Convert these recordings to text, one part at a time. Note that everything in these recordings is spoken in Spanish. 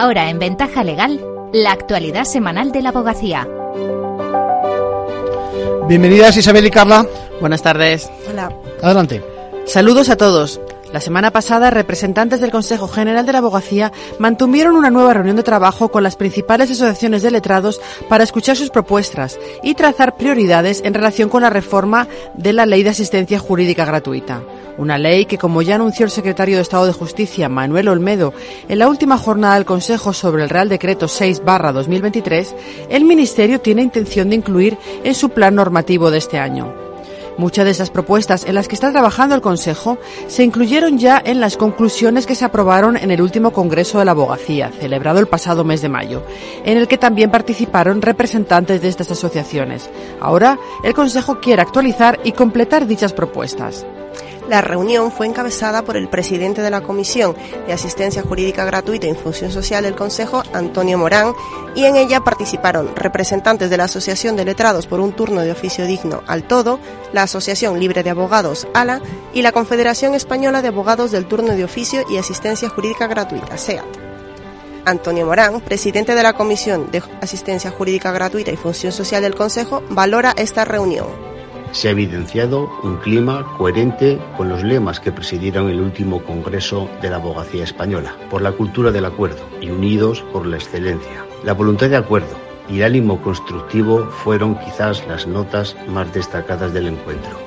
Ahora en Ventaja Legal, la actualidad semanal de la abogacía. Bienvenidas Isabel y Carla. Buenas tardes. Hola. Adelante. Saludos a todos. La semana pasada, representantes del Consejo General de la Abogacía mantuvieron una nueva reunión de trabajo con las principales asociaciones de letrados para escuchar sus propuestas y trazar prioridades en relación con la reforma de la Ley de Asistencia Jurídica Gratuita. Una ley que, como ya anunció el secretario de Estado de Justicia, Manuel Olmedo, en la última jornada del Consejo sobre el Real Decreto 6-2023, el Ministerio tiene intención de incluir en su plan normativo de este año. Muchas de esas propuestas en las que está trabajando el Consejo se incluyeron ya en las conclusiones que se aprobaron en el último Congreso de la Abogacía, celebrado el pasado mes de mayo, en el que también participaron representantes de estas asociaciones. Ahora, el Consejo quiere actualizar y completar dichas propuestas. La reunión fue encabezada por el presidente de la Comisión de Asistencia Jurídica Gratuita e Infusión Social del Consejo, Antonio Morán, y en ella participaron representantes de la Asociación de Letrados por un Turno de Oficio Digno al Todo, la Asociación Libre de Abogados ALA y la Confederación Española de Abogados del Turno de Oficio y Asistencia Jurídica Gratuita, SEAT. Antonio Morán, presidente de la Comisión de Asistencia Jurídica Gratuita y Función Social del Consejo, valora esta reunión se ha evidenciado un clima coherente con los lemas que presidieron el último Congreso de la Abogacía Española, por la cultura del acuerdo y unidos por la excelencia. La voluntad de acuerdo y el ánimo constructivo fueron quizás las notas más destacadas del encuentro.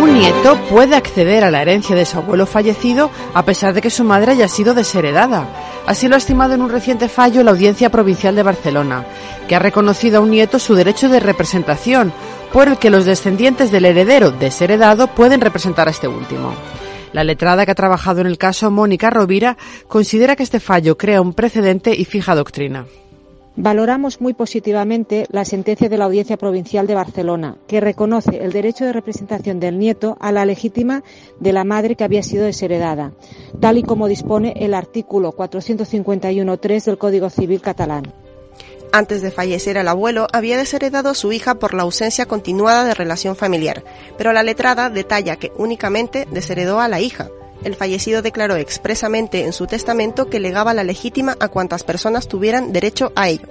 Un nieto puede acceder a la herencia de su abuelo fallecido a pesar de que su madre haya sido desheredada. Así lo ha estimado en un reciente fallo la Audiencia Provincial de Barcelona, que ha reconocido a un nieto su derecho de representación, por el que los descendientes del heredero desheredado pueden representar a este último. La letrada que ha trabajado en el caso, Mónica Rovira, considera que este fallo crea un precedente y fija doctrina. Valoramos muy positivamente la sentencia de la Audiencia Provincial de Barcelona, que reconoce el derecho de representación del nieto a la legítima de la madre que había sido desheredada, tal y como dispone el artículo 451.3 del Código Civil catalán. Antes de fallecer el abuelo, había desheredado a su hija por la ausencia continuada de relación familiar, pero la letrada detalla que únicamente desheredó a la hija, el fallecido declaró expresamente en su testamento que legaba la legítima a cuantas personas tuvieran derecho a ello.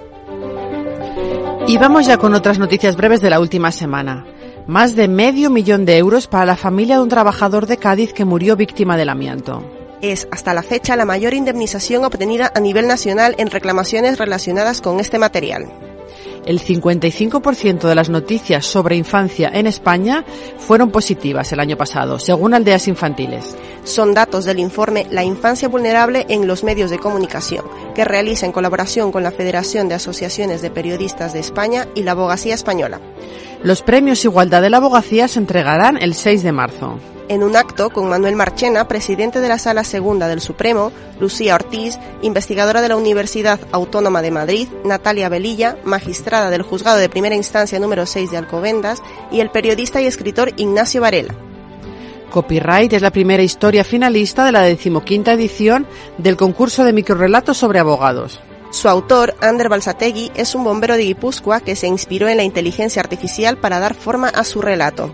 Y vamos ya con otras noticias breves de la última semana. Más de medio millón de euros para la familia de un trabajador de Cádiz que murió víctima del amianto. Es hasta la fecha la mayor indemnización obtenida a nivel nacional en reclamaciones relacionadas con este material. El 55% de las noticias sobre infancia en España fueron positivas el año pasado, según Aldeas Infantiles. Son datos del informe La infancia vulnerable en los medios de comunicación, que realiza en colaboración con la Federación de Asociaciones de Periodistas de España y la Abogacía Española. Los premios Igualdad de la Abogacía se entregarán el 6 de marzo en un acto con Manuel Marchena, presidente de la Sala Segunda del Supremo, Lucía Ortiz, investigadora de la Universidad Autónoma de Madrid, Natalia Velilla, magistrada del Juzgado de Primera Instancia número 6 de Alcobendas, y el periodista y escritor Ignacio Varela. Copyright es la primera historia finalista de la decimoquinta edición del concurso de microrelatos sobre abogados. Su autor, Ander Balsategui, es un bombero de Guipúzcoa que se inspiró en la inteligencia artificial para dar forma a su relato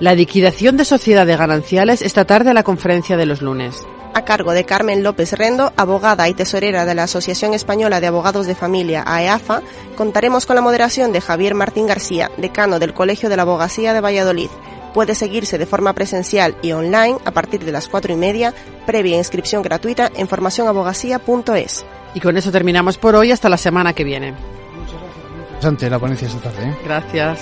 la liquidación de sociedades gananciales esta tarde a la conferencia de los lunes. A cargo de Carmen López Rendo, abogada y tesorera de la Asociación Española de Abogados de Familia, AEAFA, contaremos con la moderación de Javier Martín García, decano del Colegio de la Abogacía de Valladolid puede seguirse de forma presencial y online a partir de las cuatro y media, previa inscripción gratuita en formacionabogacía.es. Y con eso terminamos por hoy hasta la semana que viene. Muchas gracias. Interesante la ponencia esta tarde. ¿eh? Gracias.